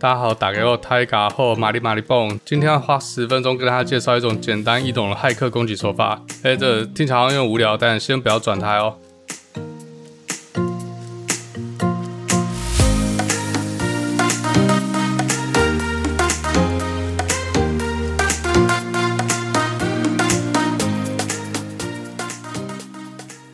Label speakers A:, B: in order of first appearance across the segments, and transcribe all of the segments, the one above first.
A: 大家好，打给我 Tiger 或玛丽玛丽蹦。今天要花十分钟跟大家介绍一种简单易懂的骇客攻击手法。哎，这听起来好像无聊，但先不要转台哦。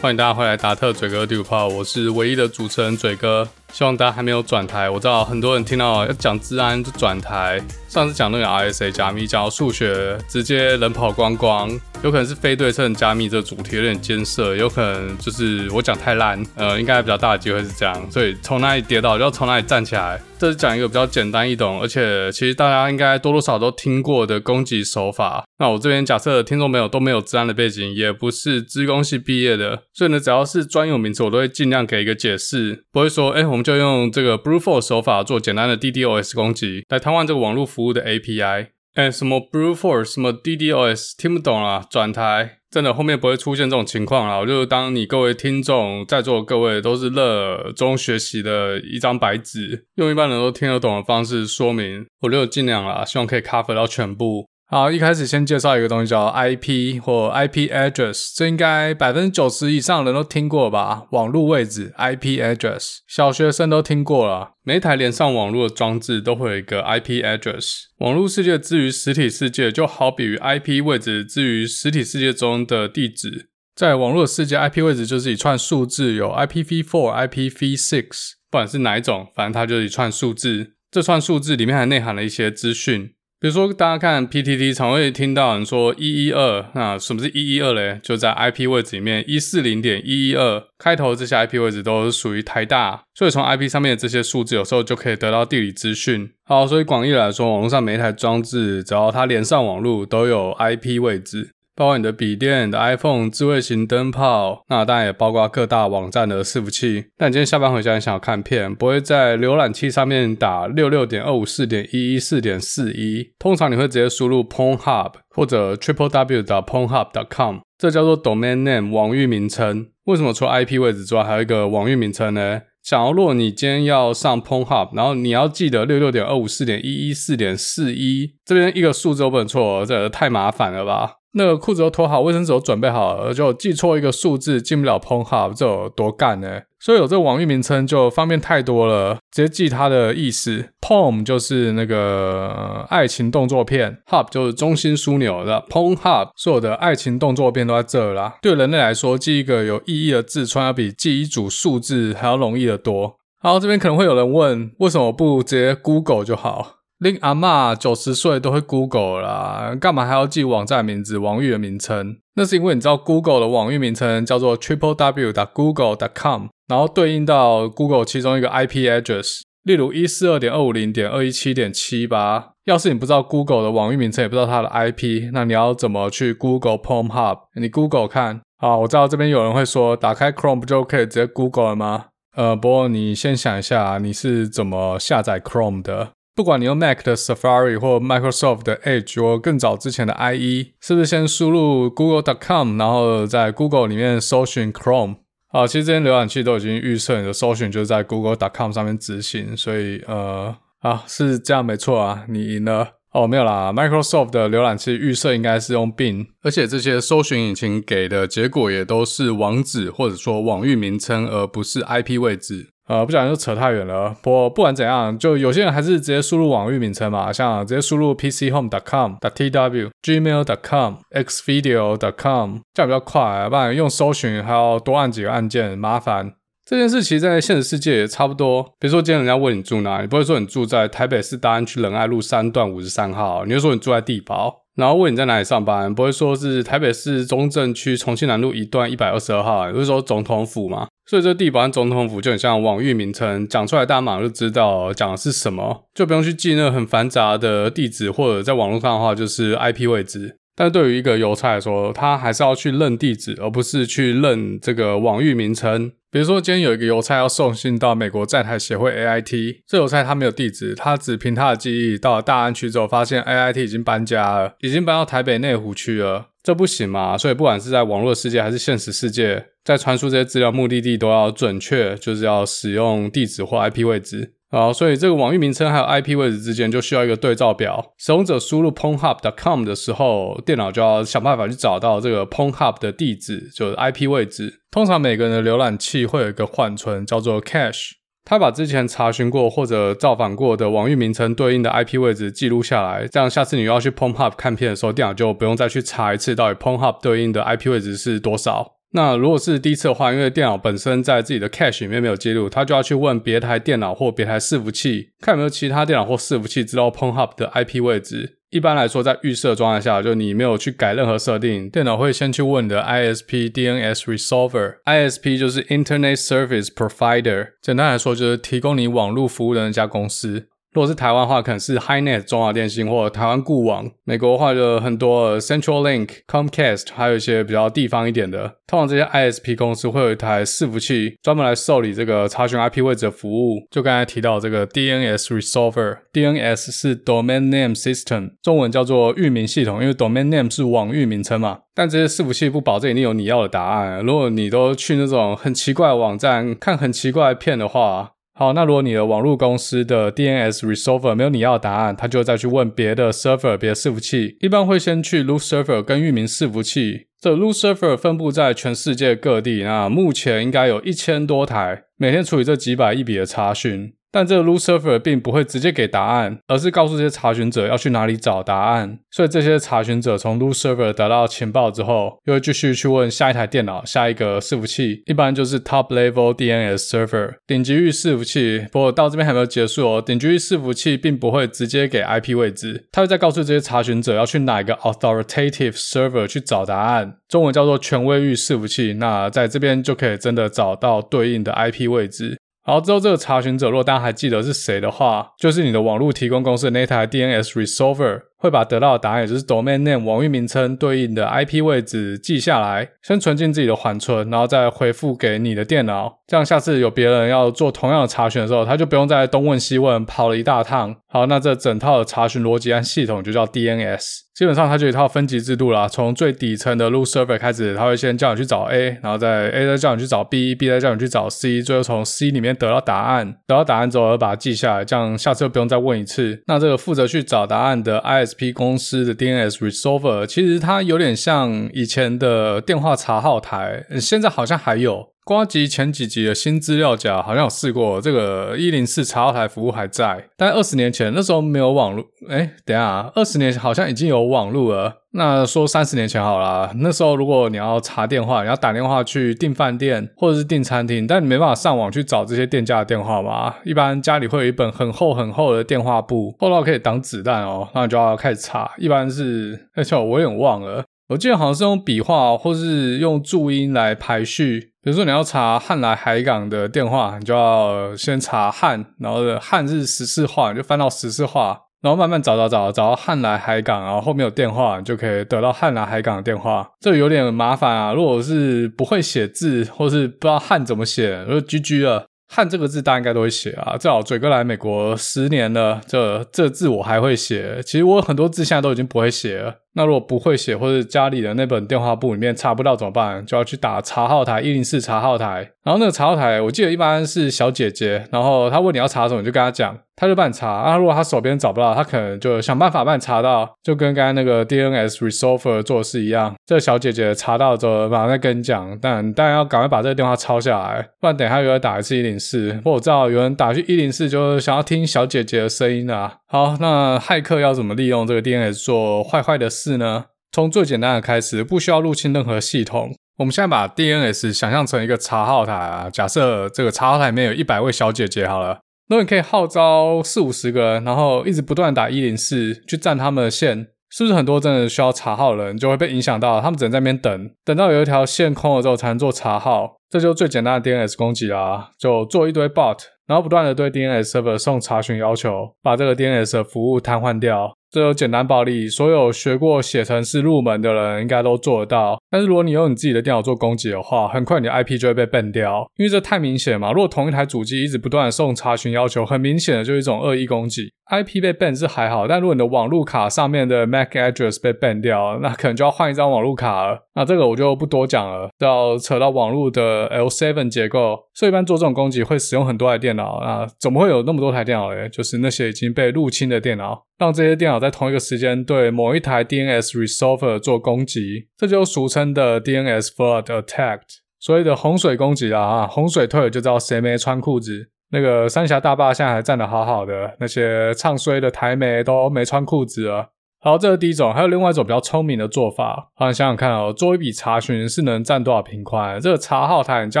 A: 欢迎大家回来达特嘴哥第五炮，我是唯一的主持人嘴哥。希望大家还没有转台，我知道很多人听到要讲治安就转台。上次讲那个 RSA 加密，讲到数学，直接人跑光光。有可能是非对称加密这个主题有点艰涩，有可能就是我讲太烂，呃，应该比较大的机会是这样。所以从哪里跌倒就要从哪里站起来。这是讲一个比较简单易懂，而且其实大家应该多多少少都听过的攻击手法。那我这边假设听众朋友都没有治安的背景，也不是资工系毕业的，所以呢，只要是专有名词，我都会尽量给一个解释，不会说，哎，我们就用这个 brute force 手法做简单的 DDoS 攻击来瘫痪这个网络服务的 API。哎，什么 brute force，什么 DDoS，听不懂啊，转台，真的后面不会出现这种情况啦。我就当你各位听众在座的各位都是热衷学习的一张白纸，用一般人都听得懂的方式说明，我就尽量啦，希望可以 cover 到全部。好，一开始先介绍一个东西叫 IP 或 IP address，这应该百分之九十以上的人都听过吧？网络位置 IP address，小学生都听过了。每一台连上网络的装置都会有一个 IP address。网络世界之于实体世界，就好比于 IP 位置之于实体世界中的地址。在网络世界，IP 位置就是一串数字，有 IPv4、IPv6，不管是哪一种，反正它就是一串数字。这串数字里面还内含了一些资讯。比如说，大家看 PTT 常会听到人说一一二，那什么是一一二嘞？就在 IP 位置里面，一四零点一一二开头这些 IP 位置都是属于台大，所以从 IP 上面的这些数字，有时候就可以得到地理资讯。好，所以广义来说，网络上每一台装置，只要它连上网络，都有 IP 位置。包括你的笔电、你的 iPhone、智慧型灯泡，那当然也包括各大网站的伺服器。但你今天下班回家，你想要看片，不会在浏览器上面打六六点二五四点一一四点四一，通常你会直接输入 Pornhub 或者 triple w 的 Pornhub dot com，这叫做 domain name 网域名称。为什么除了 IP 位置之外，还有一个网域名称呢？假如你今天要上 Pornhub，然后你要记得六六点二五四点一一四点四一，这边一个数字都不能错，这太麻烦了吧？那个裤子都脱好，卫生纸都准备好了，就记错一个数字进不了 Pornhub，这有多干呢？所以有这个网域名称就方便太多了，直接记它的意思。Porn 就是那个爱情动作片，Hub 就是中心枢纽的 Pornhub，所有的爱情动作片都在这啦。对人类来说，记一个有意义的字串要比记一组数字还要容易得多。好，这边可能会有人问，为什么不直接 Google 就好？令阿嬷九十岁都会 Google 啦，干嘛还要记网站名字、网域的名称？那是因为你知道 Google 的网域名称叫做 triple w dot google dot com，然后对应到 Google 其中一个 IP address，例如一四二点二五零点二一七点七八。要是你不知道 Google 的网域名称，也不知道它的 IP，那你要怎么去 Google Pornhub？你 Google 看。好，我知道这边有人会说，打开 Chrome 不就可以直接 Google 了吗？呃，不过你先想一下，你是怎么下载 Chrome 的？不管你用 Mac 的 Safari 或 Microsoft 的 Edge 或更早之前的 IE，是不是先输入 Google.com，然后在 Google 里面搜寻 Chrome？好，其实这些浏览器都已经预设你的搜寻就是在 Google.com 上面执行，所以呃，啊是这样没错啊，你赢了哦，没有啦，Microsoft 的浏览器预设应该是用 Bing，而且这些搜寻引擎给的结果也都是网址或者说网域名称，而不是 IP 位置。呃，不小心就扯太远了。不不管怎样，就有些人还是直接输入网域名称嘛，像直接输入 pchome.com.tw、gmail.com、xvideo.com，这样比较快。不然用搜寻还要多按几个按键，麻烦。这件事其实在现实世界也差不多。比如说今天人家问你住哪，你不会说你住在台北市大安区仁爱路三段五十三号，你就说你住在地堡。然后问你在哪里上班，不会说是台北市中正区重庆南路一段一百二十二号，也不是说总统府嘛。所以这地方总统府就很像网域名称，讲出来大家马上就知道讲的是什么，就不用去记那很繁杂的地址，或者在网络上的话就是 IP 位置。但是对于一个邮差来说，他还是要去认地址，而不是去认这个网域名称。比如说，今天有一个邮差要送信到美国站台协会 AIT，这邮差他没有地址，他只凭他的记忆到了大安区之后，发现 AIT 已经搬家了，已经搬到台北内湖区了，这不行嘛？所以不管是在网络世界还是现实世界，在传输这些资料目的地都要准确，就是要使用地址或 IP 位置。好，所以这个网域名称还有 IP 位置之间就需要一个对照表。使用者输入 pornhub.com 的时候，电脑就要想办法去找到这个 pornhub 的地址，就是 IP 位置。通常每个人的浏览器会有一个缓存，叫做 cache，它把之前查询过或者造访过的网域名称对应的 IP 位置记录下来，这样下次你要去 pornhub 看片的时候，电脑就不用再去查一次到底 pornhub 对应的 IP 位置是多少。那如果是第一次的话，因为电脑本身在自己的 cache 里面没有记录，他就要去问别台电脑或别台伺服器，看有没有其他电脑或伺服器知道 PornHub 的 IP 位置。一般来说，在预设状态下，就你没有去改任何设定，电脑会先去问你的 ISP DNS Resolver。ISP 就是 Internet Service Provider，简单来说就是提供你网络服务的那家公司。如果是台湾话，可能是 HiNet 中华电信或者台湾固网；美国的话就很多 Central Link、Comcast，还有一些比较地方一点的。通常这些 ISP 公司会有一台伺服器专门来受理这个查询 IP 位置的服务。就刚才提到这个 DNS Resolver，DNS 是 Domain Name System，中文叫做域名系统，因为 Domain Name 是网域名称嘛。但这些伺服器不保证一定有你要的答案。如果你都去那种很奇怪的网站看很奇怪的片的话，好，那如果你的网络公司的 DNS Resolver 没有你要的答案，他就再去问别的 server、别的伺服器，一般会先去 root server 跟域名伺服器。这 root server 分布在全世界各地，那目前应该有一千多台，每天处理这几百亿笔的查询。但这个 root server 并不会直接给答案，而是告诉这些查询者要去哪里找答案。所以这些查询者从 root server 得到情报之后，又会继续去问下一台电脑、下一个伺服器，一般就是 top level DNS server 顶级域伺服器。不过到这边还没有结束哦，顶级域伺服器并不会直接给 IP 位置，它会再告诉这些查询者要去哪一个 authoritative server 去找答案，中文叫做权威域伺服器。那在这边就可以真的找到对应的 IP 位置。然后，之后这个查询者，如果大家还记得是谁的话，就是你的网络提供公司的那台 DNS Resolver。会把得到的答案，也就是 domain name 网域名称对应的 IP 位置记下来，先存进自己的缓存，然后再回复给你的电脑。这样下次有别人要做同样的查询的时候，他就不用再东问西问，跑了一大趟。好，那这整套的查询逻辑和系统就叫 DNS。基本上它就一套分级制度啦，从最底层的 root server 开始，它会先叫你去找 A，然后再 A 再叫你去找 B，B 再叫你去找 C，最后从 C 里面得到答案。得到答案之后，把它记下来，这样下次就不用再问一次。那这个负责去找答案的 IS SP 公司的 DNS Resolver，其实它有点像以前的电话查号台，现在好像还有。瓜吉前几集的新资料夹好像有试过，这个一零四查号台服务还在，但二十年前那时候没有网络。哎，等下，二十年好像已经有网络了。那说三十年前好了，那时候如果你要查电话，你要打电话去订饭店或者是订餐厅，但你没办法上网去找这些店家的电话嘛。一般家里会有一本很厚很厚的电话簿，厚到可以挡子弹哦，那你就要开始查。一般是，而且我有点忘了，我记得好像是用笔画或是用注音来排序。比如说你要查汉来海港的电话，你就要先查汉，然后的汉是十四画，你就翻到十四画，然后慢慢找找找，找到汉来海港，然后后面有电话，你就可以得到汉来海港的电话。这有点麻烦啊，如果是不会写字，或是不知道汉怎么写，就 GG 了。汉这个字大家应该都会写啊，至少嘴哥来美国十年了，这这字我还会写。其实我很多字现在都已经不会写了。那如果不会写，或者家里的那本电话簿里面查不到怎么办？就要去打查号台一零四查号台。然后那个查号台，我记得一般是小姐姐，然后她问你要查什么，你就跟她讲，她就帮你查。啊，如果她手边找不到，她可能就想办法帮你查到，就跟刚才那个 DNS Resolver 做事一样。这个小姐姐查到之后，马上再跟你讲。但当然要赶快把这个电话抄下来，不然等一下又要打一次一零四。或我知道有人打去一零四，就是想要听小姐姐的声音啊。好，那骇客要怎么利用这个 DNS 做坏坏的是呢？从最简单的开始，不需要入侵任何系统。我们现在把 DNS 想象成一个查号台啊，假设这个查号台里面有一百位小姐姐好了，那你可以号召四五十个人，然后一直不断打一零四去占他们的线，是不是很多真的需要查号的人就会被影响到？他们只能在那边等，等到有一条线空了之后才能做查号，这就是最简单的 DNS 攻击啦，就做一堆 bot。然后不断的对 DNS server 送查询要求，把这个 DNS 的服务瘫痪掉。这有简单暴力，所有学过写程式入门的人应该都做得到。但是如果你用你自己的电脑做攻击的话，很快你的 IP 就会被 ban 掉，因为这太明显嘛。如果同一台主机一直不断的送查询要求，很明显的就是一种恶意攻击。IP 被 ban 是还好，但如果你的网路卡上面的 MAC address 被 ban 掉，那可能就要换一张网路卡了。那这个我就不多讲了，要扯到网路的 L7 结构，所以一般做这种攻击会使用很多台电脑。那怎么会有那么多台电脑嘞？就是那些已经被入侵的电脑，让这些电脑在同一个时间对某一台 DNS resolver 做攻击，这就俗称的 DNS flood attacked，所谓的洪水攻击啊，洪水退了就知道谁没穿裤子。那个三峡大坝现在还站得好好的，那些唱衰的台媒都没穿裤子了。好，这是第一种，还有另外一种比较聪明的做法。好，你想想看哦，做一笔查询是能占多少频宽？这个查号台你就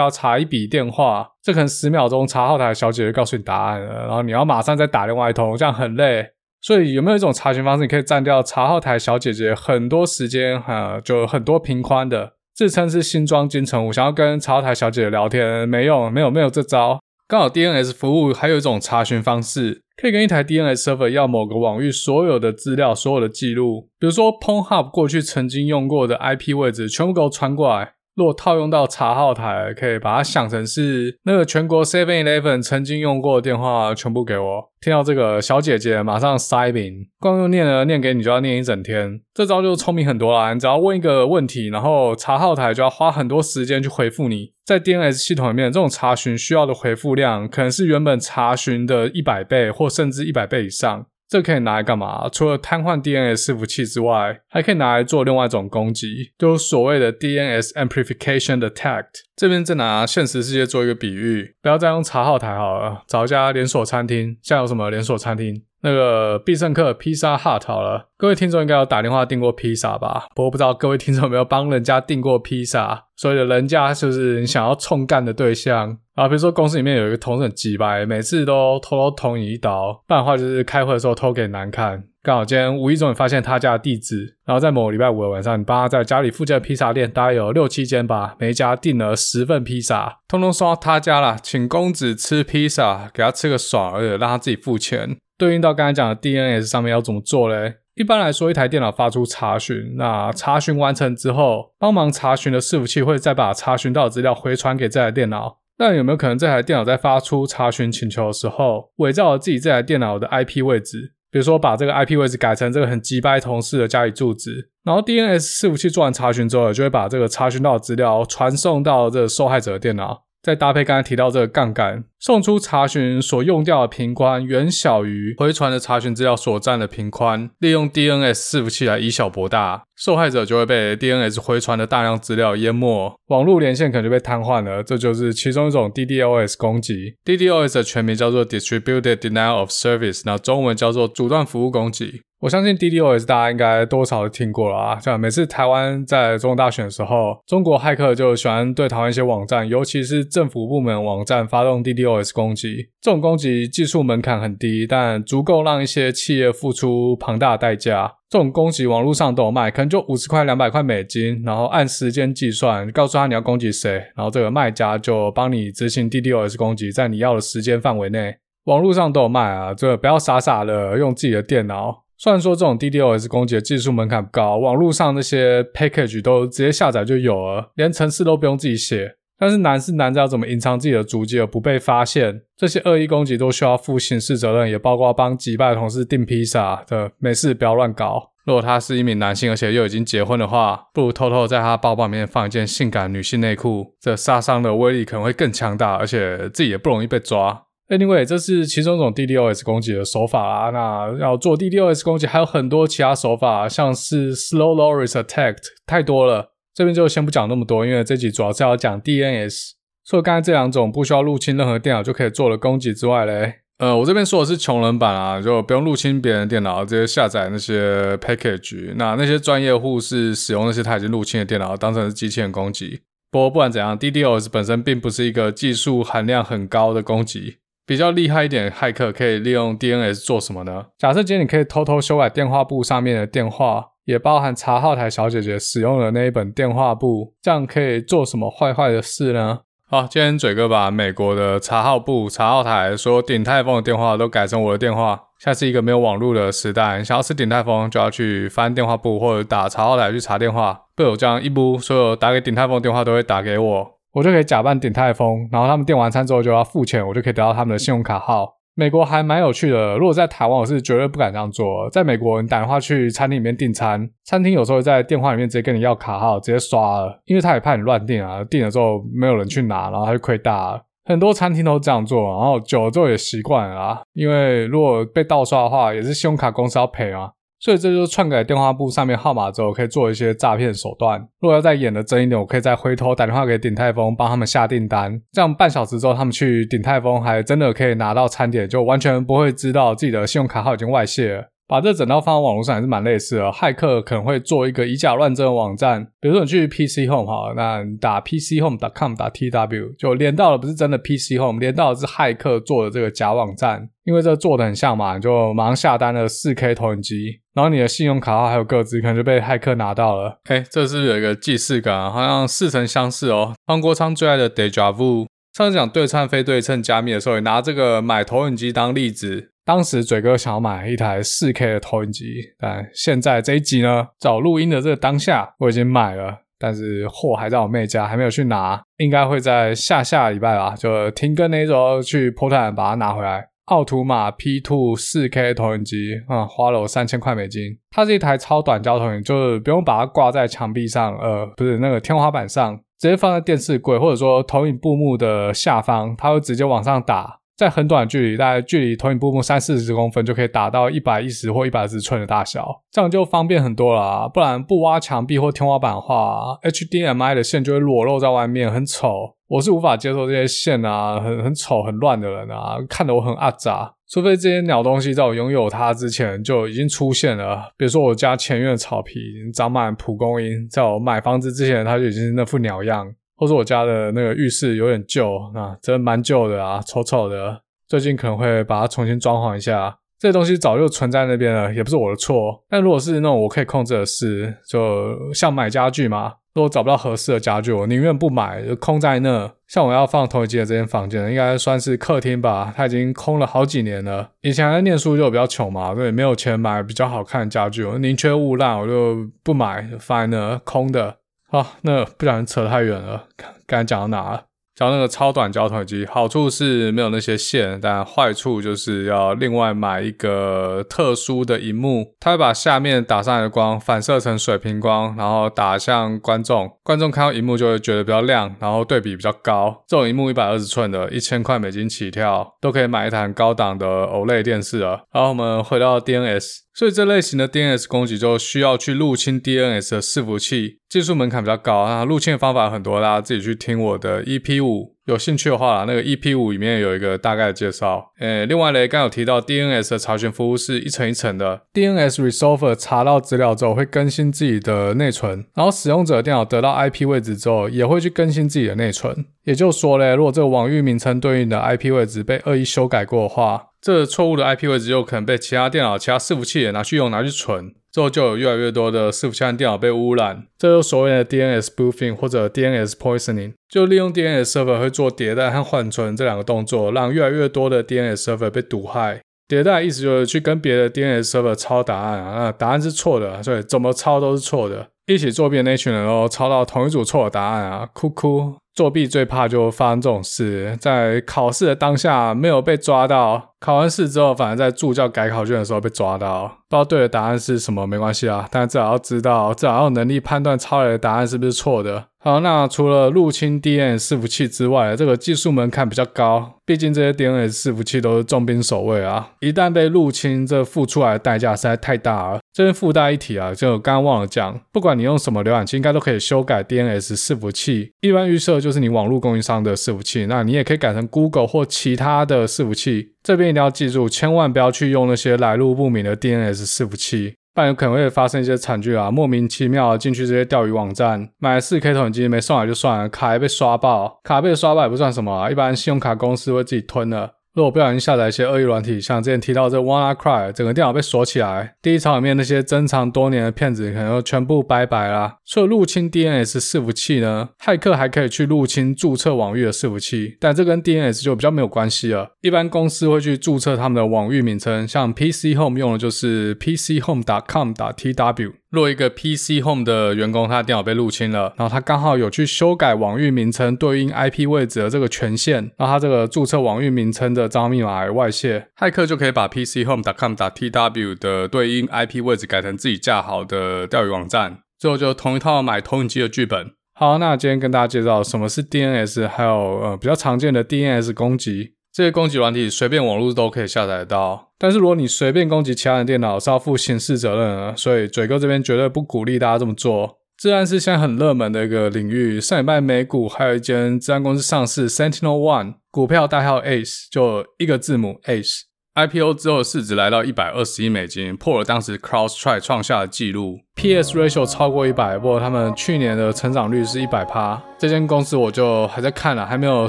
A: 要查一笔电话，这可能十秒钟查号台小姐就告诉你答案了，然后你要马上再打另外一通，这样很累。所以有没有一种查询方式，你可以占掉查号台小姐姐很多时间，哈，就很多频宽的，自称是新庄金城武，想要跟查号台小姐姐聊天，没用，没有，没有这招。刚好 DNS 服务还有一种查询方式，可以跟一台 DNS server 要某个网域所有的资料、所有的记录，比如说 PornHub 过去曾经用过的 IP 位置，全部给我传过来。如果套用到查号台，可以把它想成是那个全国 Seven Eleven 曾经用过的电话，全部给我。听到这个小姐姐马上塞屏，光用念了念给你就要念一整天。这招就聪明很多啦，你只要问一个问题，然后查号台就要花很多时间去回复你。在 DNS 系统里面，这种查询需要的回复量可能是原本查询的一百倍，或甚至一百倍以上。这可以拿来干嘛？除了瘫痪 DNS 伺服器之外，还可以拿来做另外一种攻击，就是所谓的 DNS amplification attack。这边再拿现实世界做一个比喻，不要再用查号台好了，找一家连锁餐厅。现在有什么连锁餐厅？那个必胜客、披萨 Hut 好了。各位听众应该有打电话订过披萨吧？不过不知道各位听众有没有帮人家订过披萨？所以人家就是你想要冲干的对象。啊，比如说公司里面有一个同事很机掰，每次都偷偷捅你一刀，不然的话就是开会的时候偷给你难看。刚好今天无意中发现他家的地址，然后在某个礼拜五的晚上，你帮他在家里附近的披萨店，大概有六七间吧，每一家订了十份披萨，通通送到他家了，请公子吃披萨，给他吃个爽，而且让他自己付钱。对应到刚才讲的 DNS 上面要怎么做嘞？一般来说，一台电脑发出查询，那查询完成之后，帮忙查询的伺服器会再把查询到的资料回传给这台电脑。那有没有可能这台电脑在发出查询请求的时候，伪造了自己这台电脑的 IP 位置？比如说把这个 IP 位置改成这个很机掰同事的家里住址，然后 DNS 伺服器做完查询之后，就会把这个查询到的资料传送到这个受害者的电脑。再搭配刚才提到这个杠杆，送出查询所用掉的频宽远小于回传的查询资料所占的频宽，利用 DNS 伺服器来以小博大，受害者就会被 DNS 回传的大量资料淹没，网络连线可能就被瘫痪了。这就是其中一种 DDoS 攻击。DDoS 的全名叫做 Distributed Denial of Service，那中文叫做阻断服务攻击。我相信 DDoS 大家应该多少都听过了啊，像每次台湾在中大选的时候，中国骇客就喜欢对台湾一些网站，尤其是政府部门网站发动 DDoS DOS 攻击。这种攻击技术门槛很低，但足够让一些企业付出庞大的代价。这种攻击网络上都有卖，可能就五十块、两百块美金，然后按时间计算，告诉他你要攻击谁，然后这个卖家就帮你执行 DDoS 攻击，在你要的时间范围内，网络上都有卖啊，这个不要傻傻的用自己的电脑。虽然说这种 DDoS 攻击的技术门槛不高，网络上那些 package 都直接下载就有了，连程式都不用自己写。但是难是难在要怎么隐藏自己的足迹而不被发现。这些恶意攻击都需要负刑事责任，也包括帮击败同事订披萨的，没事不要乱搞。如果他是一名男性，而且又已经结婚的话，不如偷偷在他包包里面放一件性感女性内裤，这杀伤的威力可能会更强大，而且自己也不容易被抓。Anyway，这是其中一种 DDoS 攻击的手法啦。那要做 DDoS 攻击，还有很多其他手法，像是 Slow Loris Attack，太多了。这边就先不讲那么多，因为这集主要是要讲 DNS。除了刚才这两种不需要入侵任何电脑就可以做的攻击之外嘞，呃，我这边说的是穷人版啊，就不用入侵别人电脑，直接下载那些 package。那那些专业户是使用那些他已经入侵的电脑当成是机器人攻击。不过不管怎样，DDoS 本身并不是一个技术含量很高的攻击。比较厉害一点骇客可以利用 DNS 做什么呢？假设今天你可以偷偷修改电话簿上面的电话，也包含查号台小姐姐使用的那一本电话簿，这样可以做什么坏坏的事呢？好，今天嘴哥把美国的查号簿、查号台所有鼎泰丰的电话都改成我的电话。现在是一个没有网络的时代，你想要吃鼎泰丰就要去翻电话簿或者打查号台去查电话。被我这样一补，所有打给鼎泰丰的电话都会打给我。我就可以假扮鼎泰丰，然后他们点完餐之后就要付钱，我就可以得到他们的信用卡号。美国还蛮有趣的。如果在台湾，我是绝对不敢这样做。在美国，你打电话去餐厅里面订餐，餐厅有时候会在电话里面直接跟你要卡号，直接刷了，因为他也怕你乱订啊，订了之后没有人去拿，然后他就亏大了。很多餐厅都这样做，然后久了之后也习惯了啊。因为如果被盗刷的话，也是信用卡公司要赔啊。所以这就是篡改电话簿上面号码之后，可以做一些诈骗手段。如果要再演的真一点，我可以再回头打电话给鼎泰丰，帮他们下订单。这样半小时之后，他们去鼎泰丰还真的可以拿到餐点，就完全不会知道自己的信用卡号已经外泄了。把这整套放到网络上还是蛮类似的。骇客可能会做一个以假乱真的网站，比如说你去 PC Home 哈，那打 PC Home .com 打 .tw 就连到的不是真的 PC Home，连到的是骇客做的这个假网站。因为这做的很像嘛，你就马上下单了 4K 投影机，然后你的信用卡号还有个资可能就被骇客拿到了。哎，这是不是有一个既视感？好像似曾相识哦。方国昌最爱的 Deja Vu。上次讲对称非对称加密的时候，也拿这个买投影机当例子。当时嘴哥想要买一台 4K 的投影机，但现在这一集呢，找录音的这个当下，我已经买了，但是货还在我妹家，还没有去拿，应该会在下下礼拜吧，就停更那周去波特兰把它拿回来。奥图玛 P2 4K 投影机啊、花了我三千块美金。它是一台超短焦投影，就是不用把它挂在墙壁上，呃，不是那个天花板上，直接放在电视柜或者说投影布幕的下方，它会直接往上打。在很短的距离，大概距离投影布幕三四十公分，就可以打到一百一十或一百二十寸的大小，这样就方便很多了。不然不挖墙壁或天花板的话，HDMI 的线就会裸露在外面，很丑。我是无法接受这些线啊，很很丑、很乱的人啊，看得我很阿杂。除非这些鸟东西在我拥有它之前就已经出现了，比如说我家前院的草皮长满蒲公英，在我买房子之前，它就已经是那副鸟样。或者我家的那个浴室有点旧啊，真的蛮旧的啊，丑丑的。最近可能会把它重新装潢一下。这些东西早就存在那边了，也不是我的错。但如果是那种我可以控制的事，就像买家具嘛，如果找不到合适的家具，我宁愿不买，就空在那。像我要放投影机的这间房间，应该算是客厅吧，它已经空了好几年了。以前还念书就比较穷嘛，所以没有钱买比较好看的家具，我宁缺毋滥，我就不买，放在那空的。好，那不小心扯太远了，刚才讲到哪了？讲那个超短焦投影机，好处是没有那些线，但坏处就是要另外买一个特殊的荧幕，它会把下面打上来的光反射成水平光，然后打向观众，观众看到荧幕就会觉得比较亮，然后对比比较高。这种荧幕一百二十寸的，一千块美金起跳，都可以买一台高档的 OLED 电视了。然后我们回到 DNS。所以这类型的 DNS 攻击就需要去入侵 DNS 的伺服器，技术门槛比较高啊。入侵的方法很多，大家自己去听我的 EP 五，有兴趣的话，那个 EP 五里面有一个大概的介绍。诶，另外嘞，刚有提到 DNS 的查询服务是一层一层的，DNS Resolver 查到资料之后会更新自己的内存，然后使用者电脑得到 IP 位置之后也会去更新自己的内存。也就是说嘞，如果这个网域名称对应的 IP 位置被恶意修改过的话，这错误的 IP 位置有可能被其他电脑、其他伺服器也拿去用、拿去存，之后就有越来越多的伺服器和电脑被污染。这就所谓的 DNS spoofing 或者 DNS poisoning，就利用 DNS server 会做迭代和缓存这两个动作，让越来越多的 DNS server 被毒害。迭代意思就是去跟别的 DNS server 抄答案啊，答案是错的，所以怎么抄都是错的。一起作弊的那群人哦抄到同一组错的答案啊，哭哭。作弊最怕就发生这种事，在考试的当下没有被抓到，考完试之后反而在助教改考卷的时候被抓到。不知道对的答案是什么没关系啊，但至少要知道，至少要有能力判断抄来的答案是不是错的。好，那除了入侵 DNS 伺服器之外，这个技术门槛比较高，毕竟这些 DNS 伺服器都是重兵守卫啊，一旦被入侵，这付出来的代价实在太大了。这边附带一提啊，就刚刚忘了讲，不管你用什么浏览器，应该都可以修改 DNS 伺服器。一般预设就是你网络供应商的伺服器，那你也可以改成 Google 或其他的伺服器。这边一定要记住，千万不要去用那些来路不明的 DNS 伺服器，不然有可能会发生一些惨剧啊！莫名其妙进去这些钓鱼网站，买 4K 投影机没送来就算了，卡还被刷爆，卡被刷爆也不算什么啊，一般信用卡公司会自己吞了。如果不小心下载一些恶意软体，像之前提到这 WannaCry，整个电脑被锁起来，第一场里面那些珍藏多年的骗子可能就全部拜拜啦。除了入侵 DNS 伺服器呢，骇客还可以去入侵注册网域的伺服器，但这跟 DNS 就比较没有关系了。一般公司会去注册他们的网域名称，像 PC Home 用的就是 PCHome.com.tw。若一个 PC Home 的员工他的电脑被入侵了，然后他刚好有去修改网域名称对应 IP 位置的这个权限，然后他这个注册网域名称的账号密码外泄，骇客就可以把 PCHome.com.tw 的对应 IP 位置改成自己架好的钓鱼网站，最后就同一套买投影机的剧本。好，那今天跟大家介绍什么是 DNS，还有呃比较常见的 DNS 攻击。这些攻击软体随便网络都可以下载到，但是如果你随便攻击其他人电脑是要负刑事责任的，所以嘴哥这边绝对不鼓励大家这么做。资安是现在很热门的一个领域，上礼拜美股还有一间资安公司上市，Sentinel One，股票代号 ACE，就一个字母 ACE，IPO 之后市值来到一百二十亿美金，破了当时 CrowdStrike 创下的纪录，PS ratio 超过一百，不过他们去年的成长率是一百趴。这间公司我就还在看了，还没有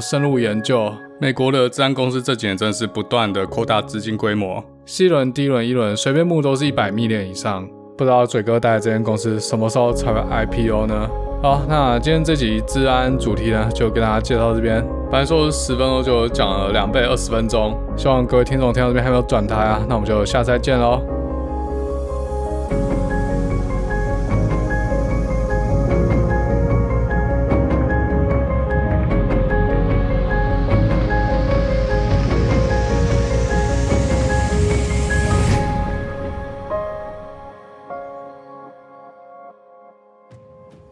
A: 深入研究。美国的资安公司这几年真的是不断的扩大资金规模，C 轮、D 轮、E 轮随便募都是一百 million 以上，不知道嘴哥带的这间公司什么时候才会 IPO 呢？好，那今天这集治安主题呢，就跟大家介绍到这边。本来说十分钟就讲了两倍二十分钟，希望各位听众听到这边还没有转台啊，那我们就下次再见喽。